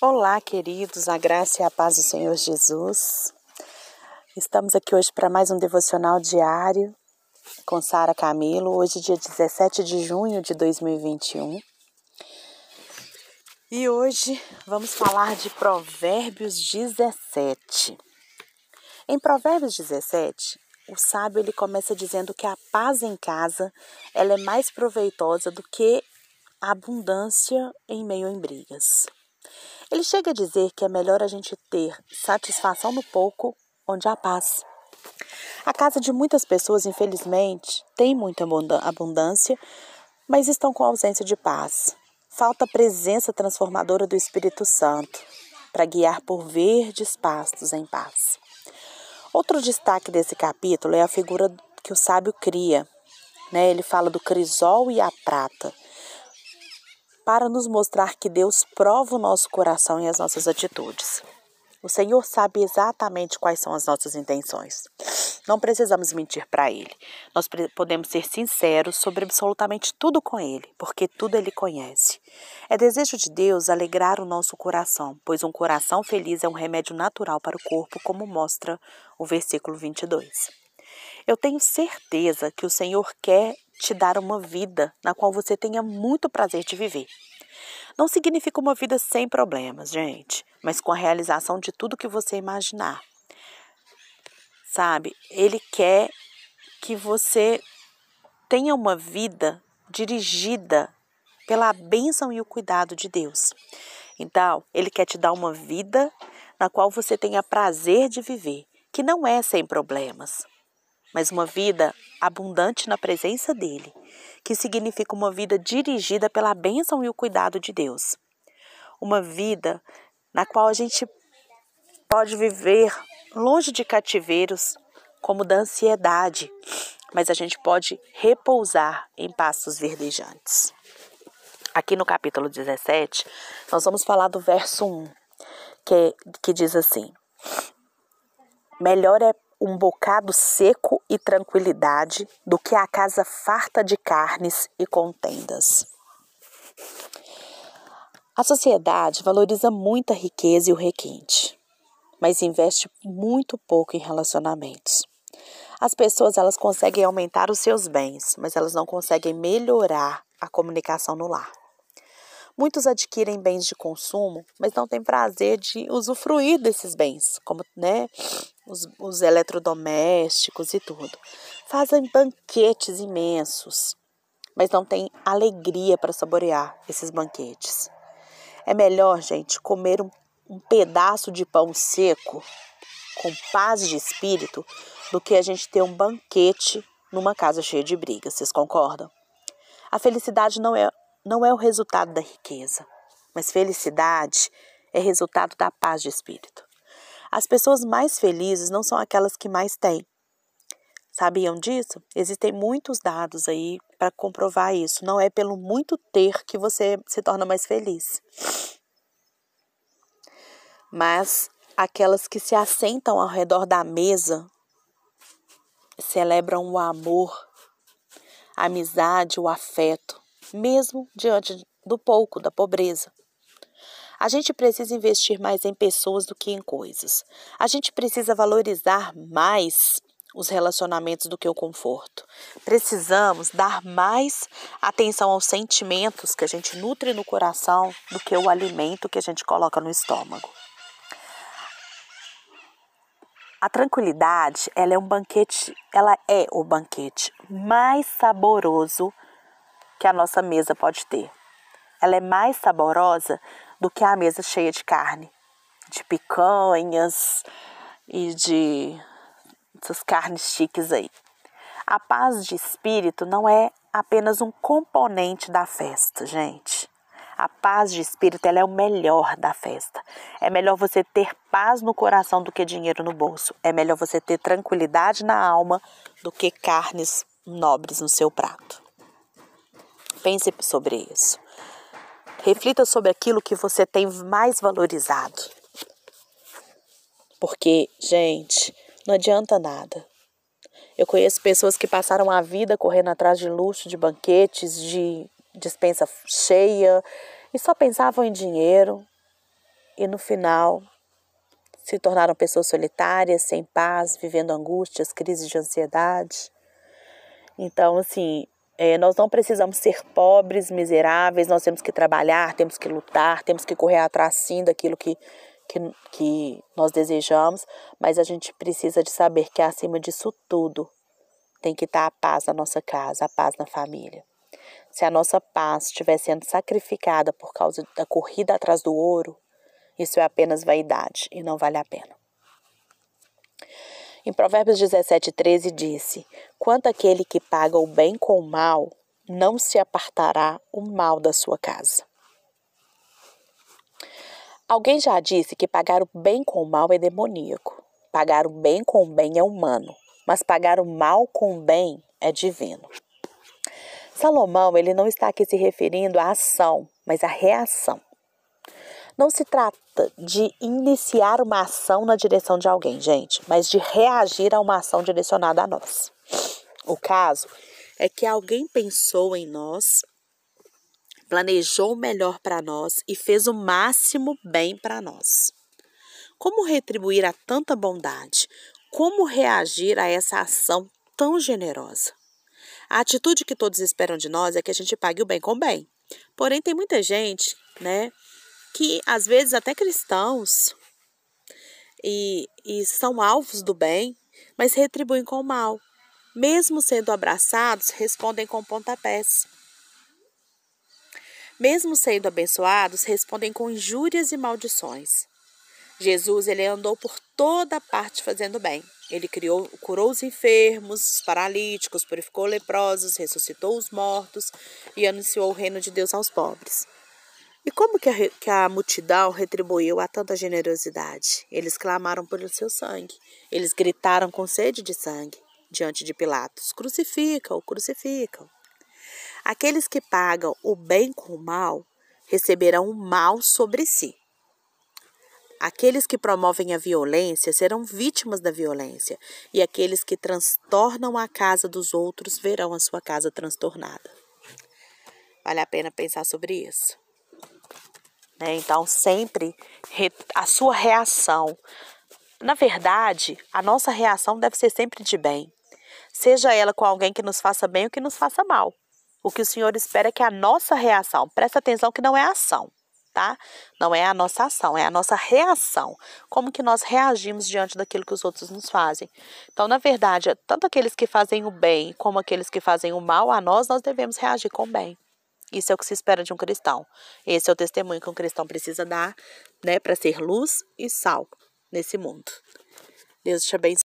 Olá, queridos, a graça e a paz do Senhor Jesus. Estamos aqui hoje para mais um devocional diário com Sara Camilo, hoje, dia 17 de junho de 2021. E hoje vamos falar de Provérbios 17. Em Provérbios 17, o sábio ele começa dizendo que a paz em casa ela é mais proveitosa do que a abundância em meio a brigas. Ele chega a dizer que é melhor a gente ter satisfação no pouco, onde há paz. A casa de muitas pessoas, infelizmente, tem muita abundância, mas estão com ausência de paz. Falta a presença transformadora do Espírito Santo para guiar por verdes pastos em paz. Outro destaque desse capítulo é a figura que o sábio cria. Né? Ele fala do crisol e a prata para nos mostrar que Deus prova o nosso coração e as nossas atitudes. O Senhor sabe exatamente quais são as nossas intenções. Não precisamos mentir para Ele. Nós podemos ser sinceros sobre absolutamente tudo com Ele, porque tudo Ele conhece. É desejo de Deus alegrar o nosso coração, pois um coração feliz é um remédio natural para o corpo, como mostra o versículo 22. Eu tenho certeza que o Senhor quer te dar uma vida na qual você tenha muito prazer de viver. Não significa uma vida sem problemas, gente, mas com a realização de tudo que você imaginar. Sabe? Ele quer que você tenha uma vida dirigida pela bênção e o cuidado de Deus. Então, ele quer te dar uma vida na qual você tenha prazer de viver, que não é sem problemas, mas uma vida abundante na presença dele, que significa uma vida dirigida pela bênção e o cuidado de Deus. Uma vida na qual a gente pode viver longe de cativeiros, como da ansiedade, mas a gente pode repousar em pastos verdejantes. Aqui no capítulo 17, nós vamos falar do verso 1, que, que diz assim: Melhor é um bocado seco e tranquilidade do que a casa farta de carnes e contendas. A sociedade valoriza muito a riqueza e o requinte, mas investe muito pouco em relacionamentos. As pessoas elas conseguem aumentar os seus bens, mas elas não conseguem melhorar a comunicação no lar. Muitos adquirem bens de consumo, mas não têm prazer de usufruir desses bens, como né, os, os eletrodomésticos e tudo. Fazem banquetes imensos, mas não têm alegria para saborear esses banquetes. É melhor, gente, comer um, um pedaço de pão seco com paz de espírito do que a gente ter um banquete numa casa cheia de brigas. Vocês concordam? A felicidade não é não é o resultado da riqueza, mas felicidade é resultado da paz de espírito. As pessoas mais felizes não são aquelas que mais têm. Sabiam disso? Existem muitos dados aí para comprovar isso. Não é pelo muito ter que você se torna mais feliz. Mas aquelas que se assentam ao redor da mesa celebram o amor, a amizade, o afeto mesmo diante do pouco, da pobreza. A gente precisa investir mais em pessoas do que em coisas. A gente precisa valorizar mais os relacionamentos do que o conforto. Precisamos dar mais atenção aos sentimentos que a gente nutre no coração do que o alimento que a gente coloca no estômago. A tranquilidade, ela é um banquete, ela é o banquete mais saboroso que a nossa mesa pode ter. Ela é mais saborosa do que a mesa cheia de carne, de picanhas e de essas carnes chiques aí. A paz de espírito não é apenas um componente da festa, gente. A paz de espírito ela é o melhor da festa. É melhor você ter paz no coração do que dinheiro no bolso. É melhor você ter tranquilidade na alma do que carnes nobres no seu prato. Pense sobre isso. Reflita sobre aquilo que você tem mais valorizado. Porque, gente, não adianta nada. Eu conheço pessoas que passaram a vida correndo atrás de luxo, de banquetes, de dispensa cheia e só pensavam em dinheiro. e no final se tornaram pessoas solitárias, sem paz, vivendo angústias, crises de ansiedade. Então, assim, é, nós não precisamos ser pobres, miseráveis, nós temos que trabalhar, temos que lutar, temos que correr atrás sim daquilo que, que, que nós desejamos, mas a gente precisa de saber que acima disso tudo tem que estar a paz na nossa casa, a paz na família. Se a nossa paz estiver sendo sacrificada por causa da corrida atrás do ouro, isso é apenas vaidade e não vale a pena. Em Provérbios 17, 13 disse: Quanto aquele que paga o bem com o mal, não se apartará o mal da sua casa. Alguém já disse que pagar o bem com o mal é demoníaco. Pagar o bem com o bem é humano, mas pagar o mal com o bem é divino. Salomão, ele não está aqui se referindo à ação, mas à reação. Não se trata de iniciar uma ação na direção de alguém, gente, mas de reagir a uma ação direcionada a nós. O caso é que alguém pensou em nós, planejou o melhor para nós e fez o máximo bem para nós. Como retribuir a tanta bondade? Como reagir a essa ação tão generosa? A atitude que todos esperam de nós é que a gente pague o bem com o bem. Porém, tem muita gente, né, que às vezes até cristãos e, e são alvos do bem, mas retribuem com o mal. Mesmo sendo abraçados, respondem com pontapés. Mesmo sendo abençoados, respondem com injúrias e maldições. Jesus ele andou por toda parte fazendo bem. Ele criou, curou os enfermos, os paralíticos, purificou leprosos, ressuscitou os mortos e anunciou o reino de Deus aos pobres. E como que a, que a multidão retribuiu a tanta generosidade? Eles clamaram pelo seu sangue. Eles gritaram com sede de sangue diante de Pilatos: Crucificam, crucificam. Aqueles que pagam o bem com o mal receberão o mal sobre si. Aqueles que promovem a violência serão vítimas da violência, e aqueles que transtornam a casa dos outros verão a sua casa transtornada. Vale a pena pensar sobre isso. Né? Então, sempre a sua reação. Na verdade, a nossa reação deve ser sempre de bem. Seja ela com alguém que nos faça bem ou que nos faça mal. O que o Senhor espera é que a nossa reação, presta atenção que não é ação, tá? Não é a nossa ação, é a nossa reação. Como que nós reagimos diante daquilo que os outros nos fazem. Então, na verdade, tanto aqueles que fazem o bem como aqueles que fazem o mal a nós, nós devemos reagir com o bem. Isso é o que se espera de um cristão. Esse é o testemunho que um cristão precisa dar, né, para ser luz e sal nesse mundo. Deus te abençoe.